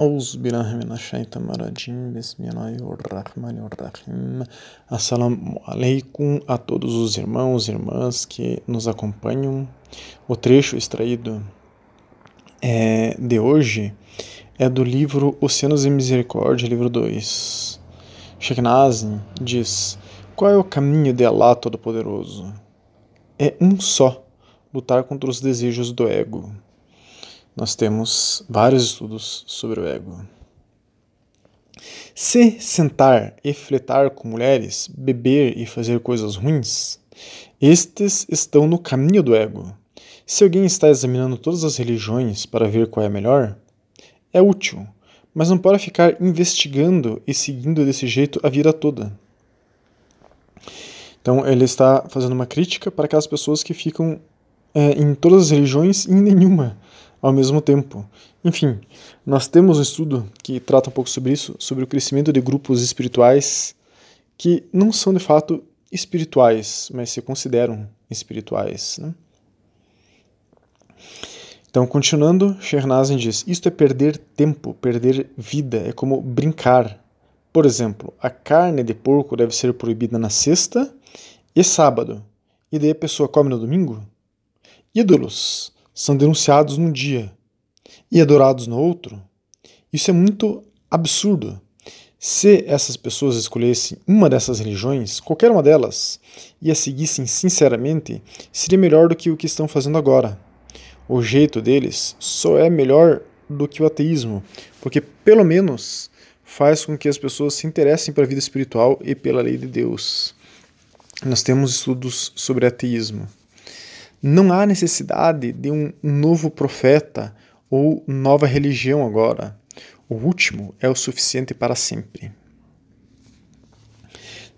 أعوذ بالله من الشيطان الرجيم بسم الله الرحمن الرحيم Assalamu alaikum a todos os irmãos e irmãs que nos acompanham. O trecho extraído é, de hoje é do livro Oceanos de Misericórdia, livro 2. Sheikh Nazim diz: Qual é o caminho de Allah Todo-Poderoso? É um só, lutar contra os desejos do ego nós temos vários estudos sobre o ego. Se sentar e fletar com mulheres, beber e fazer coisas ruins, estes estão no caminho do ego. Se alguém está examinando todas as religiões para ver qual é a melhor, é útil, mas não pode ficar investigando e seguindo desse jeito a vida toda. Então ele está fazendo uma crítica para aquelas pessoas que ficam é, em todas as religiões e em nenhuma ao mesmo tempo. Enfim, nós temos um estudo que trata um pouco sobre isso, sobre o crescimento de grupos espirituais que não são de fato espirituais, mas se consideram espirituais. Né? Então, continuando, Shernazin diz: Isto é perder tempo, perder vida, é como brincar. Por exemplo, a carne de porco deve ser proibida na sexta e sábado, e daí a pessoa come no domingo? Ídolos são denunciados num dia e adorados no outro, isso é muito absurdo. Se essas pessoas escolhessem uma dessas religiões, qualquer uma delas, e a seguissem sinceramente, seria melhor do que o que estão fazendo agora. O jeito deles só é melhor do que o ateísmo, porque pelo menos faz com que as pessoas se interessem pela vida espiritual e pela lei de Deus. Nós temos estudos sobre ateísmo. Não há necessidade de um novo profeta ou nova religião agora. O último é o suficiente para sempre.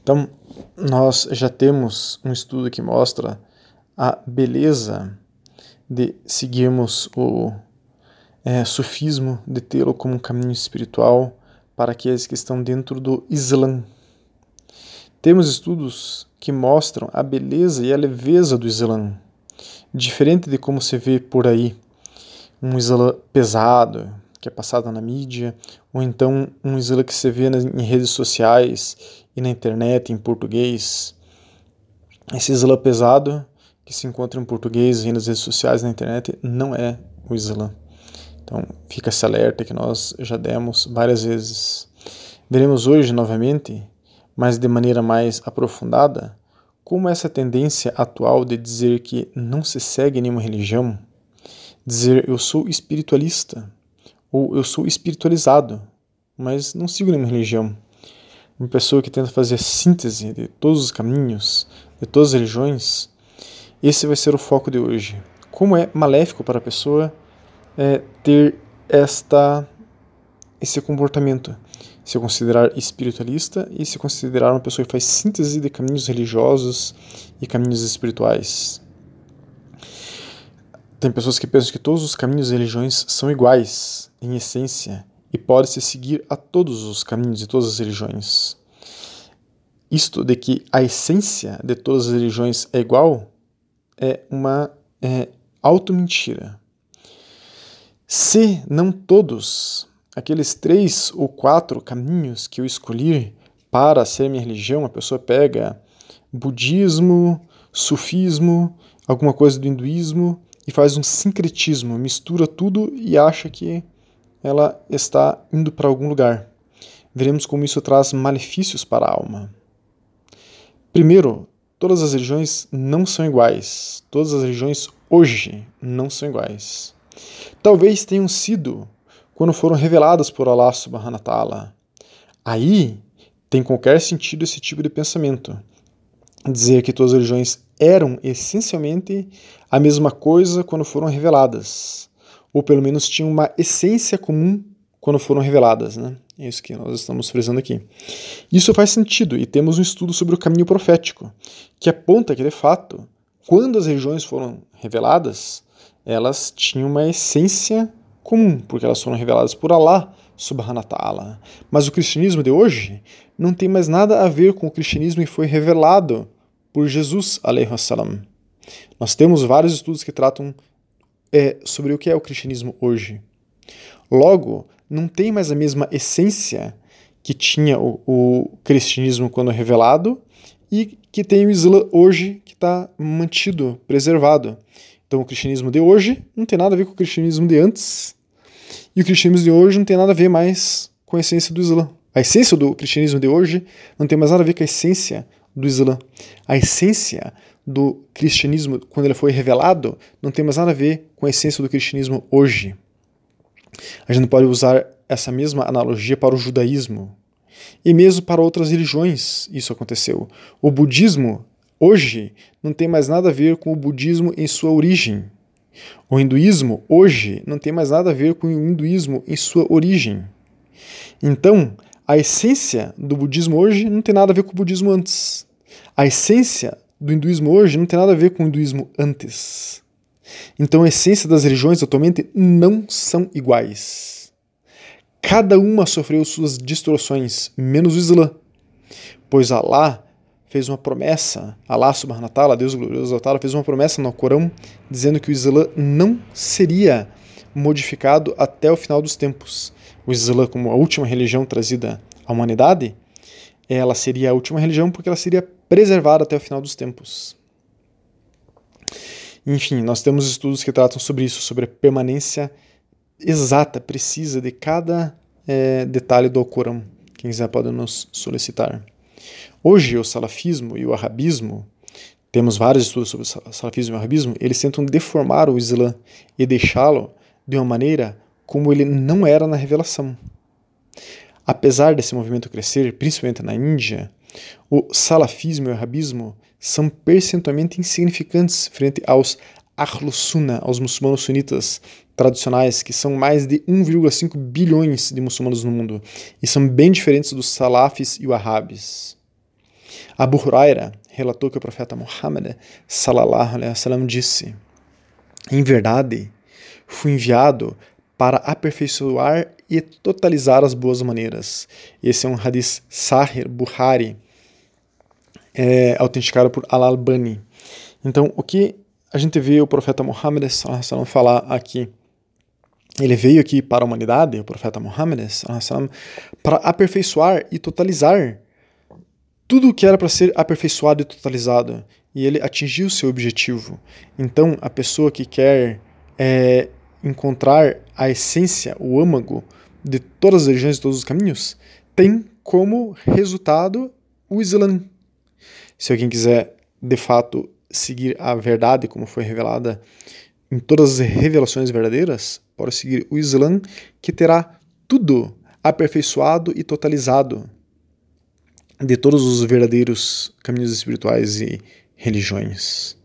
Então, nós já temos um estudo que mostra a beleza de seguirmos o é, sufismo, de tê-lo como um caminho espiritual para aqueles que estão dentro do Islã. Temos estudos que mostram a beleza e a leveza do Islã Diferente de como se vê por aí, um Islã pesado, que é passado na mídia, ou então um Islã que se vê em redes sociais e na internet em português. Esse Islã pesado, que se encontra em português e nas redes sociais na internet, não é o Islã. Então fica esse alerta que nós já demos várias vezes. Veremos hoje novamente, mas de maneira mais aprofundada, como essa tendência atual de dizer que não se segue nenhuma religião, dizer eu sou espiritualista ou eu sou espiritualizado, mas não sigo nenhuma religião. Uma pessoa que tenta fazer a síntese de todos os caminhos, de todas as religiões, esse vai ser o foco de hoje. Como é maléfico para a pessoa é, ter esta esse comportamento se considerar espiritualista e se considerar uma pessoa que faz síntese de caminhos religiosos e caminhos espirituais. Tem pessoas que pensam que todos os caminhos e religiões são iguais, em essência, e pode-se seguir a todos os caminhos de todas as religiões. Isto de que a essência de todas as religiões é igual é uma é, auto-mentira. Se não todos aqueles três ou quatro caminhos que eu escolhi para ser minha religião, a pessoa pega budismo, sufismo, alguma coisa do hinduísmo e faz um sincretismo, mistura tudo e acha que ela está indo para algum lugar. Veremos como isso traz malefícios para a alma. Primeiro, todas as religiões não são iguais. Todas as religiões hoje não são iguais. Talvez tenham sido quando foram reveladas por Allah subhanahu wa ta'ala. Aí tem qualquer sentido esse tipo de pensamento. Dizer que todas as religiões eram essencialmente a mesma coisa quando foram reveladas, ou pelo menos tinham uma essência comum quando foram reveladas, né? É isso que nós estamos frisando aqui. Isso faz sentido e temos um estudo sobre o caminho profético, que aponta que de fato, quando as religiões foram reveladas, elas tinham uma essência comum, porque elas foram reveladas por Allah subhanahu wa ta'ala. Mas o cristianismo de hoje não tem mais nada a ver com o cristianismo que foi revelado por Jesus salam. Nós temos vários estudos que tratam é, sobre o que é o cristianismo hoje. Logo, não tem mais a mesma essência que tinha o, o cristianismo quando revelado e que tem o Islã hoje que está mantido, preservado. Então o cristianismo de hoje não tem nada a ver com o cristianismo de antes e o cristianismo de hoje não tem nada a ver mais com a essência do Islã. A essência do cristianismo de hoje não tem mais nada a ver com a essência do Islã. A essência do cristianismo, quando ele foi revelado, não tem mais nada a ver com a essência do cristianismo hoje. A gente pode usar essa mesma analogia para o judaísmo. E mesmo para outras religiões isso aconteceu. O budismo, hoje, não tem mais nada a ver com o budismo em sua origem. O hinduísmo, hoje, não tem mais nada a ver com o hinduísmo em sua origem. Então, a essência do budismo hoje não tem nada a ver com o budismo antes. A essência do hinduísmo hoje não tem nada a ver com o hinduísmo antes. Então, a essência das religiões atualmente não são iguais. Cada uma sofreu suas distorções, menos o Islã, pois Alá fez uma promessa, Allah subhanahu wa ta'ala, Deus glorioso ta'ala, fez uma promessa no Corão dizendo que o Islã não seria modificado até o final dos tempos. O Islã, como a última religião trazida à humanidade, ela seria a última religião porque ela seria preservada até o final dos tempos. Enfim, nós temos estudos que tratam sobre isso, sobre a permanência exata, precisa de cada é, detalhe do Corão. Quem quiser pode nos solicitar. Hoje, o salafismo e o arabismo, temos vários estudos sobre o salafismo e o arabismo, eles tentam deformar o Islã e deixá-lo de uma maneira como ele não era na revelação. Apesar desse movimento crescer, principalmente na Índia, o salafismo e o arabismo são percentualmente insignificantes frente aos Ahlus Sunnah, aos muçulmanos sunitas tradicionais, que são mais de 1,5 bilhões de muçulmanos no mundo, e são bem diferentes dos salafis e wahhabis. Abu Huraira relatou que o profeta Muhammad sallallahu alaihi wasallam disse: Em verdade, fui enviado para aperfeiçoar e totalizar as boas maneiras. Esse é um hadith Sahih Bukhari, é, autenticado por Al-Albani. Então, o que a gente vê o profeta Muhammad sallallahu falar aqui? Ele veio aqui para a humanidade, o profeta Muhammad para aperfeiçoar e totalizar tudo o que era para ser aperfeiçoado e totalizado, e ele atingiu seu objetivo. Então, a pessoa que quer é, encontrar a essência, o âmago de todas as religiões e todos os caminhos, tem como resultado o Islã. Se alguém quiser, de fato, seguir a verdade como foi revelada em todas as revelações verdadeiras, pode seguir o Islã, que terá tudo aperfeiçoado e totalizado de todos os verdadeiros caminhos espirituais e religiões.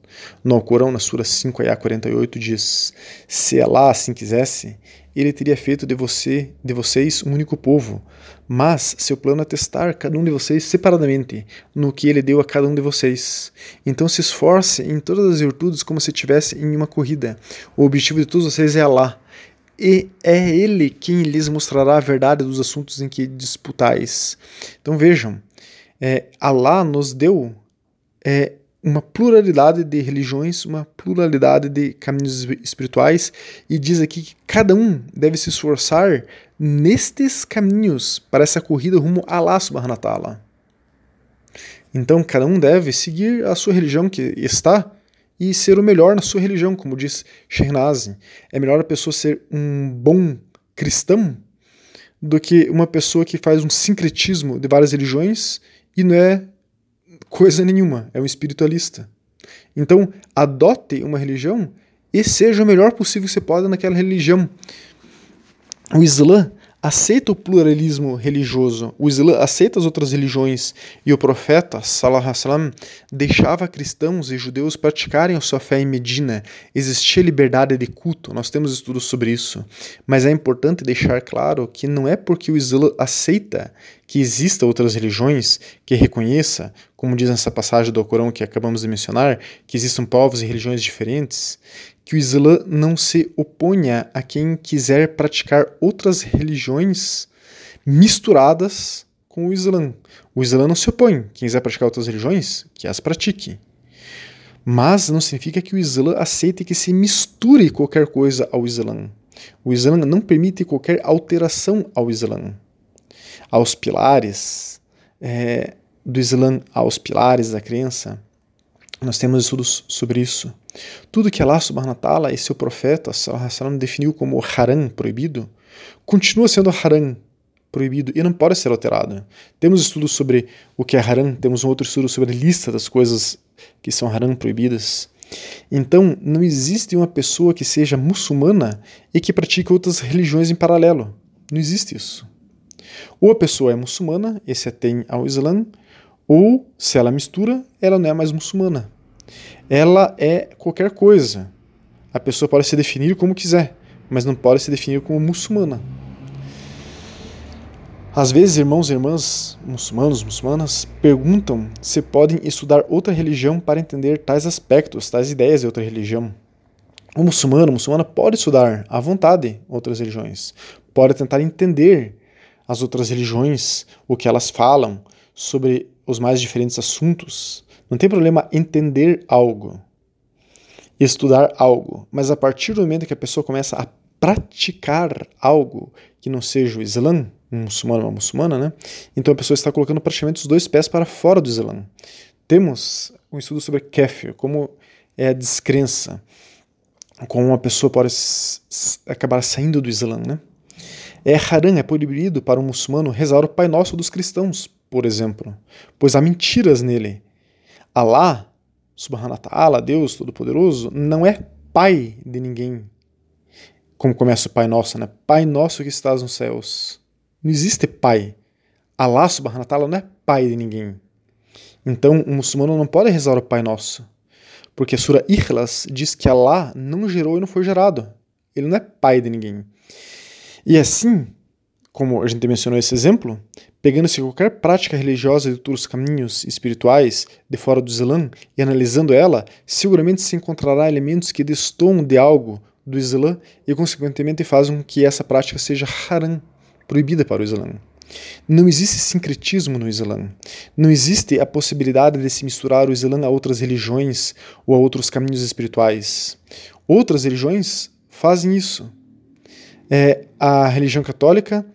No Alcorão, na Sura 5, Ayah 48, diz: Se Allah assim quisesse, ele teria feito de você, de vocês, um único povo. Mas seu plano é testar cada um de vocês separadamente no que ele deu a cada um de vocês. Então se esforce em todas as virtudes como se estivesse em uma corrida. O objetivo de todos vocês é Allah. E é Ele quem lhes mostrará a verdade dos assuntos em que disputais. Então vejam, é, Allah nos deu é, uma pluralidade de religiões, uma pluralidade de caminhos espirituais, e diz aqui que cada um deve se esforçar nestes caminhos para essa corrida rumo a Allah subhanahu wa ta'ala. Então, cada um deve seguir a sua religião que está e ser o melhor na sua religião, como diz Shehnaz. É melhor a pessoa ser um bom cristão do que uma pessoa que faz um sincretismo de várias religiões e não é coisa nenhuma, é um espiritualista. Então, adote uma religião e seja o melhor possível que você pode naquela religião. O Islã aceita o pluralismo religioso, o Islã aceita as outras religiões. E o profeta sallam, deixava cristãos e judeus praticarem a sua fé em Medina. Existia liberdade de culto, nós temos estudos sobre isso, mas é importante deixar claro que não é porque o Islã aceita que exista outras religiões, que reconheça, como diz nessa passagem do Corão que acabamos de mencionar, que existam povos e religiões diferentes, que o Islã não se oponha a quem quiser praticar outras religiões misturadas com o Islã. O Islã não se opõe. Quem quiser praticar outras religiões, que as pratique. Mas não significa que o Islã aceite que se misture qualquer coisa ao Islã. O Islã não permite qualquer alteração ao Islã, aos pilares é, do Islã, aos pilares da crença. Nós temos estudos sobre isso. Tudo que Allah subhanahu wa ta'ala e seu profeta sallam, definiu como haram, proibido, continua sendo haram, proibido, e não pode ser alterado. Temos estudos sobre o que é haram, temos um outro estudo sobre a lista das coisas que são haram, proibidas. Então, não existe uma pessoa que seja muçulmana e que pratique outras religiões em paralelo. Não existe isso. Ou a pessoa é muçulmana e se atém ao Islã, ou, se ela mistura, ela não é mais muçulmana. Ela é qualquer coisa. A pessoa pode se definir como quiser, mas não pode se definir como muçulmana. Às vezes, irmãos e irmãs muçulmanos, muçulmanas, perguntam se podem estudar outra religião para entender tais aspectos, tais ideias de outra religião. O muçulmano, muçulmana pode estudar à vontade outras religiões, pode tentar entender as outras religiões, o que elas falam sobre os mais diferentes assuntos. Não tem problema entender algo, estudar algo, mas a partir do momento que a pessoa começa a praticar algo que não seja o Islã, um muçulmano uma muçulmana, né? Então a pessoa está colocando praticamente os dois pés para fora do Islã. Temos um estudo sobre kefir, como é a descrença, como uma pessoa pode acabar saindo do Islã, né? É haram, é proibido para um muçulmano rezar o Pai Nosso dos cristãos, por exemplo, pois há mentiras nele. Allah, subhanahu wa ta'ala, Deus Todo-Poderoso, não é pai de ninguém. Como começa o Pai Nosso, né? Pai Nosso que estás nos céus. Não existe pai. Allah subhanahu wa ta'ala não é pai de ninguém. Então, o muçulmano não pode rezar o Pai Nosso. Porque a Sura Ikhlas diz que Allah não gerou e não foi gerado. Ele não é pai de ninguém. E assim, como a gente mencionou esse exemplo, pegando-se qualquer prática religiosa de outros caminhos espirituais de fora do Islã e analisando ela, seguramente se encontrará elementos que destoam de algo do Islã e, consequentemente, fazem com que essa prática seja haram, proibida para o Islã. Não existe sincretismo no Islã. Não existe a possibilidade de se misturar o Islã a outras religiões ou a outros caminhos espirituais. Outras religiões fazem isso. É, a religião católica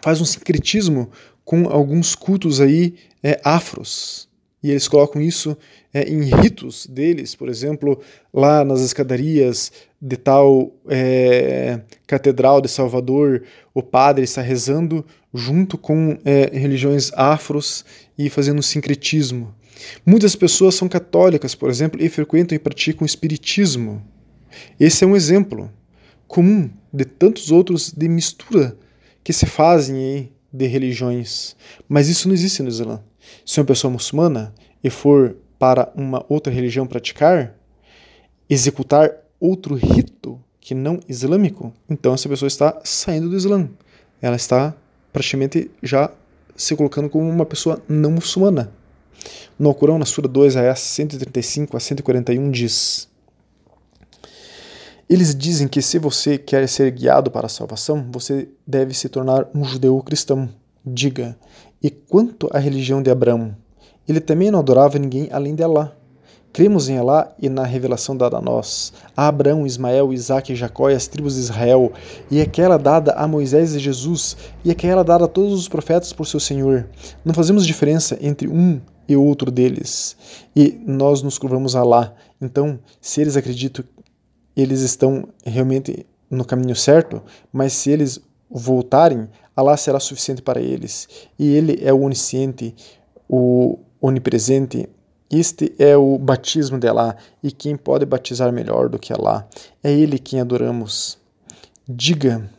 faz um sincretismo com alguns cultos aí é, afros. E eles colocam isso é, em ritos deles, por exemplo, lá nas escadarias de tal é, catedral de Salvador, o padre está rezando junto com é, religiões afros e fazendo um sincretismo. Muitas pessoas são católicas, por exemplo, e frequentam e praticam espiritismo. Esse é um exemplo comum de tantos outros de mistura que se fazem de religiões. Mas isso não existe no Islã. Se uma pessoa muçulmana e for para uma outra religião praticar, executar outro rito que não islâmico, então essa pessoa está saindo do Islã. Ela está praticamente já se colocando como uma pessoa não muçulmana. No Corão, na Sura 2, a 135 a 141, diz: eles dizem que se você quer ser guiado para a salvação, você deve se tornar um judeu cristão. Diga, e quanto à religião de Abraão? Ele também não adorava ninguém além de Alá. Cremos em Alá e na revelação dada a nós, a Abraão, Ismael, Isaac Jacó e as tribos de Israel, e aquela dada a Moisés e Jesus, e aquela dada a todos os profetas por seu Senhor. Não fazemos diferença entre um e outro deles, e nós nos curvamos a Alá. Então, se eles acreditam eles estão realmente no caminho certo, mas se eles voltarem, Allah será suficiente para eles. E Ele é o onisciente, o onipresente. Este é o batismo de Allah, e quem pode batizar melhor do que Allah? É Ele quem adoramos. Diga,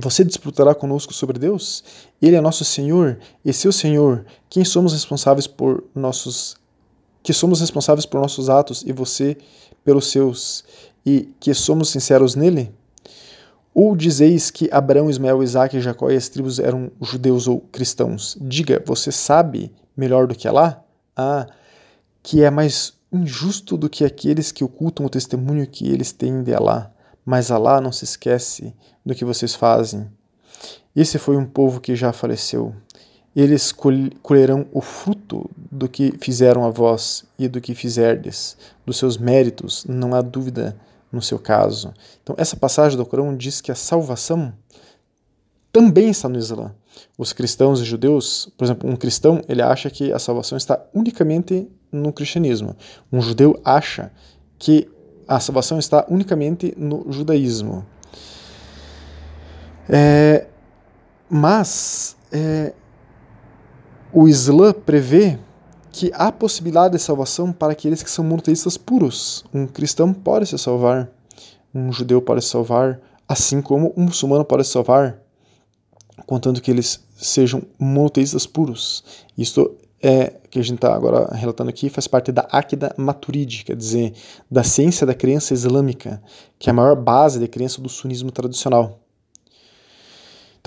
você disputará conosco sobre Deus? Ele é nosso Senhor, e seu Senhor, quem somos responsáveis por nossos que somos responsáveis por nossos atos e você pelos seus, e que somos sinceros nele? Ou dizeis que Abraão, Ismael, Isaac, Jacó e as tribos eram judeus ou cristãos? Diga, você sabe melhor do que Alá? Ah, que é mais injusto do que aqueles que ocultam o testemunho que eles têm de Alá. Mas Alá não se esquece do que vocês fazem. Esse foi um povo que já faleceu eles colherão o fruto do que fizeram a vós e do que fizerdes, dos seus méritos, não há dúvida no seu caso. Então, essa passagem do Corão diz que a salvação também está no Islã. Os cristãos e judeus, por exemplo, um cristão, ele acha que a salvação está unicamente no cristianismo. Um judeu acha que a salvação está unicamente no judaísmo. É, mas é, o Islã prevê que há possibilidade de salvação para aqueles que são monoteístas puros. Um cristão pode se salvar, um judeu pode se salvar, assim como um muçulmano pode se salvar, contanto que eles sejam monoteístas puros. Isto é que a gente está agora relatando aqui faz parte da Akida Maturidi, quer dizer, da ciência da crença islâmica, que é a maior base da crença do sunismo tradicional.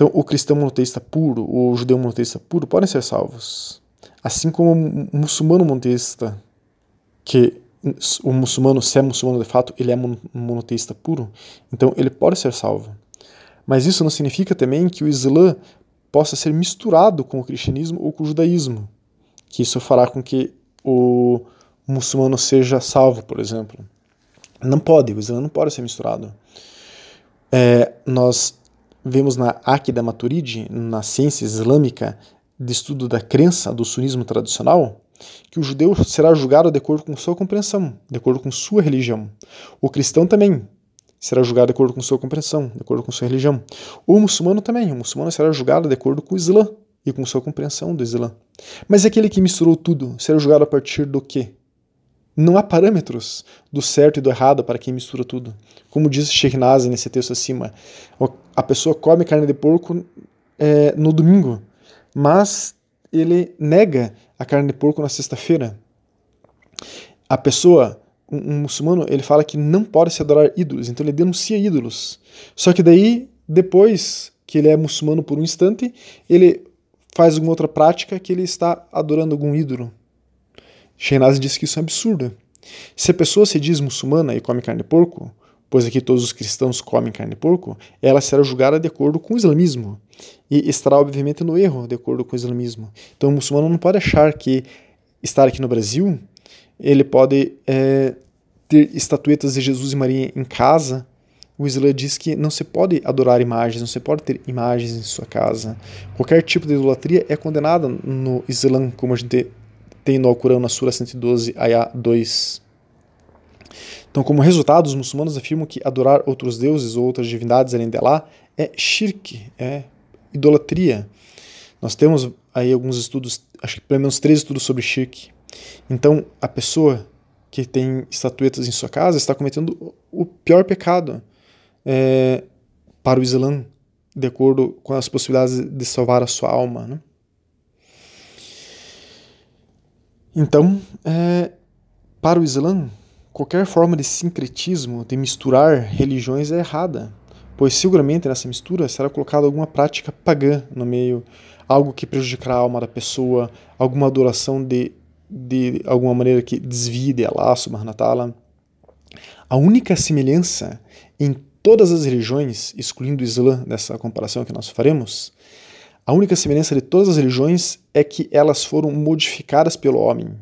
Então, o cristão monoteísta puro, o judeu monoteísta puro podem ser salvos. Assim como o muçulmano monoteísta, que o muçulmano, se é muçulmano de fato, ele é monoteísta puro, então ele pode ser salvo. Mas isso não significa também que o Islã possa ser misturado com o cristianismo ou com o judaísmo, que isso fará com que o muçulmano seja salvo, por exemplo. Não pode, o Islã não pode ser misturado. É, nós vemos na Akida Maturidi, na ciência islâmica de estudo da crença do sunismo tradicional, que o judeu será julgado de acordo com sua compreensão, de acordo com sua religião. O cristão também será julgado de acordo com sua compreensão, de acordo com sua religião. O muçulmano também, o muçulmano será julgado de acordo com o Islã e com sua compreensão do Islã. Mas aquele que misturou tudo será julgado a partir do quê? Não há parâmetros do certo e do errado para quem mistura tudo. Como diz Sheikh Nazi nesse texto acima, a pessoa come carne de porco é, no domingo, mas ele nega a carne de porco na sexta-feira. A pessoa, um, um, muçulmano, ele fala que não pode se adorar ídolos, então ele denuncia ídolos. Só que daí, depois que ele é muçulmano por um instante, ele faz alguma outra prática que ele está adorando algum ídolo. Shehnaz diz que isso é absurdo. Se a pessoa se diz muçulmana e come carne de porco, pois aqui todos os cristãos comem carne de porco, ela será julgada de acordo com o islamismo e estará obviamente no erro de acordo com o islamismo. Então o muçulmano não pode achar que estar aqui no Brasil ele pode é, ter estatuetas de Jesus e Maria em casa. O Islã diz que não se pode adorar imagens, não se pode ter imagens em sua casa. Qualquer tipo de idolatria é condenada no Islã, como a gente tem no Alcorão, na Sura 112, Ayah 2. Então, como resultado, os muçulmanos afirmam que adorar outros deuses ou outras divindades além de Allah é shirk, é idolatria. Nós temos aí alguns estudos, acho que pelo menos três estudos sobre shirk. Então, a pessoa que tem estatuetas em sua casa está cometendo o pior pecado é, para o Islã, de acordo com as possibilidades de salvar a sua alma. Né? Então, é, para o Islã, qualquer forma de sincretismo, de misturar religiões é errada, pois seguramente nessa mistura será colocada alguma prática pagã no meio, algo que prejudicará a alma da pessoa, alguma adoração de, de alguma maneira que desvie de Allah subhanahu. A única semelhança em todas as religiões, excluindo o Islã nessa comparação que nós faremos, a única semelhança de todas as religiões é que elas foram modificadas pelo homem.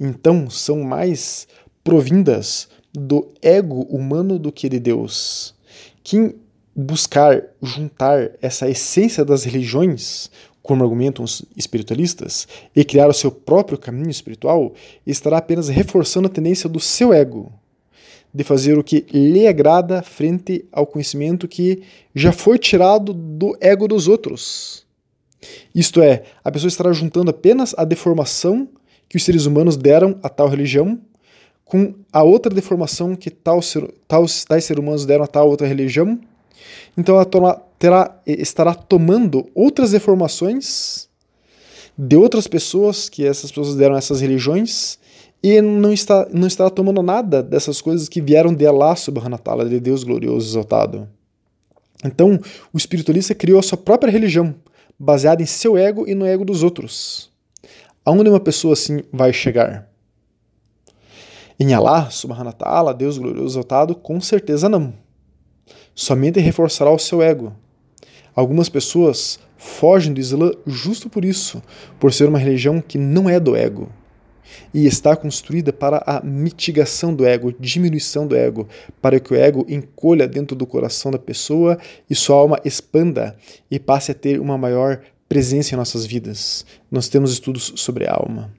Então, são mais provindas do ego humano do que de Deus. Quem buscar juntar essa essência das religiões, como argumentam os espiritualistas, e criar o seu próprio caminho espiritual, estará apenas reforçando a tendência do seu ego, de fazer o que lhe agrada frente ao conhecimento que já foi tirado do ego dos outros. Isto é, a pessoa estará juntando apenas a deformação que os seres humanos deram a tal religião com a outra deformação que tal ser, tais, tais seres humanos deram a tal outra religião. Então ela toma, terá, estará tomando outras deformações de outras pessoas que essas pessoas deram a essas religiões e não está não estará tomando nada dessas coisas que vieram de Allah ta'ala, de Deus glorioso exaltado. Então, o espiritualista criou a sua própria religião, baseada em seu ego e no ego dos outros. Aonde uma pessoa assim vai chegar? Em Allah, subhanahu wa ta'ala, Deus glorioso exaltado, com certeza não. Somente reforçará o seu ego. Algumas pessoas fogem do Islã justo por isso, por ser uma religião que não é do ego. E está construída para a mitigação do ego, diminuição do ego, para que o ego encolha dentro do coração da pessoa e sua alma expanda e passe a ter uma maior presença em nossas vidas. Nós temos estudos sobre a alma.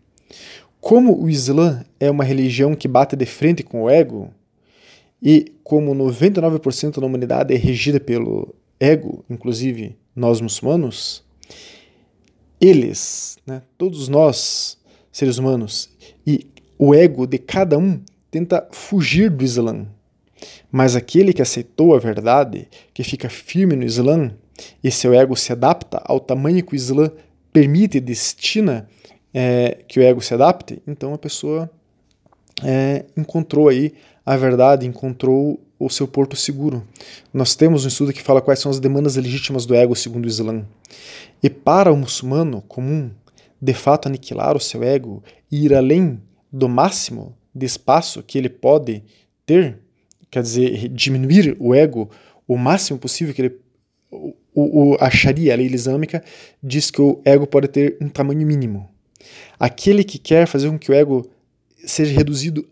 Como o Islã é uma religião que bate de frente com o ego, e como 99% da humanidade é regida pelo ego, inclusive nós muçulmanos, eles, né, todos nós, seres humanos, e o ego de cada um tenta fugir do Islã. Mas aquele que aceitou a verdade, que fica firme no Islã, e seu ego se adapta ao tamanho que o Islã permite e destina é, que o ego se adapte, então a pessoa é, encontrou aí a verdade, encontrou o seu porto seguro. Nós temos um estudo que fala quais são as demandas legítimas do ego segundo o Islã. E para o muçulmano comum, de fato aniquilar o seu ego e ir além do máximo de espaço que ele pode ter, quer dizer, diminuir o ego o máximo possível que ele o, o, a Sharia, a lei islâmica, diz que o ego pode ter um tamanho mínimo. Aquele que quer fazer com que o ego seja reduzido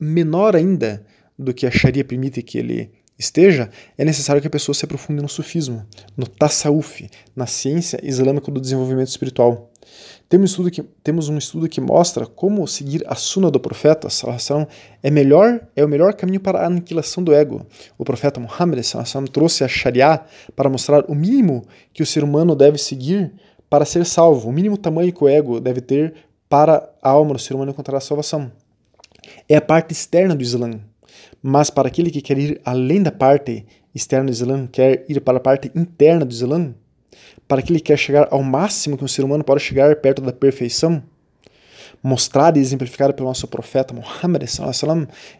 menor ainda do que a Sharia permite que ele esteja, é necessário que a pessoa se aprofunde no sufismo, no tasawuf, na ciência islâmica do desenvolvimento espiritual. Temos um estudo que, temos um estudo que mostra como seguir a suna do profeta sallam, é melhor é o melhor caminho para a aniquilação do ego. O profeta Muhammad sallam, trouxe a Sharia para mostrar o mínimo que o ser humano deve seguir para ser salvo, o mínimo tamanho que o ego deve ter para a alma do ser humano encontrar a salvação. É a parte externa do Islã, mas para aquele que quer ir além da parte externa do Islã, quer ir para a parte interna do Islã, para que quer chegar ao máximo que um ser humano pode chegar perto da perfeição, mostrada e exemplificada pelo nosso profeta Muhammad,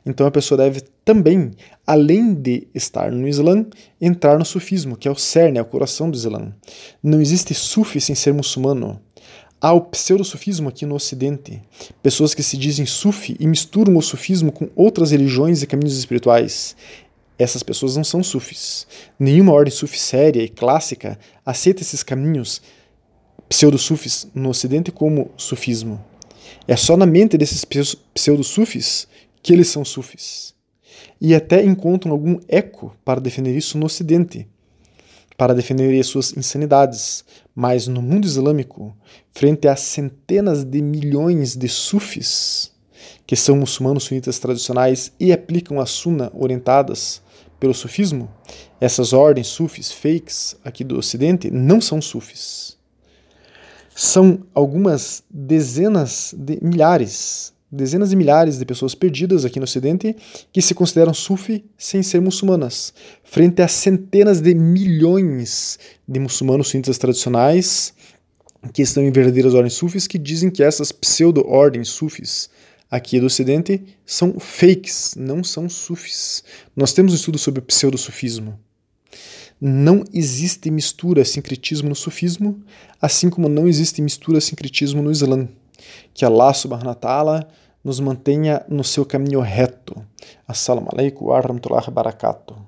então a pessoa deve também, além de estar no Islã, entrar no sufismo, que é o cerne, é o coração do Islã. Não existe sufi sem ser muçulmano. Há o pseudo-sufismo aqui no Ocidente. Pessoas que se dizem sufi e misturam o sufismo com outras religiões e caminhos espirituais. Essas pessoas não são sufis. Nenhuma ordem sufi séria e clássica aceita esses caminhos pseudo-sufis no Ocidente como sufismo. É só na mente desses pseudo-sufis que eles são sufis. E até encontram algum eco para defender isso no Ocidente, para defender as suas insanidades. Mas no mundo islâmico, frente a centenas de milhões de sufis, que são muçulmanos sunitas tradicionais e aplicam a sunna orientadas pelo sufismo, essas ordens sufis fakes aqui do ocidente não são sufis. São algumas dezenas de milhares dezenas de milhares de pessoas perdidas aqui no Ocidente que se consideram sufi sem ser muçulmanas, frente a centenas de milhões de muçulmanos sunitas tradicionais que estão em verdadeiras ordens sufis que dizem que essas pseudo-ordens sufis aqui do Ocidente são fakes, não são sufis. Nós temos um estudo sobre pseudo-sufismo. Não existe mistura sincretismo no sufismo, assim como não existe mistura sincretismo no Islã. Que Allah subhanahu wa ta'ala nos mantenha no seu caminho reto. Assalamu alaikum wa rahmatullahi wa barakatuh.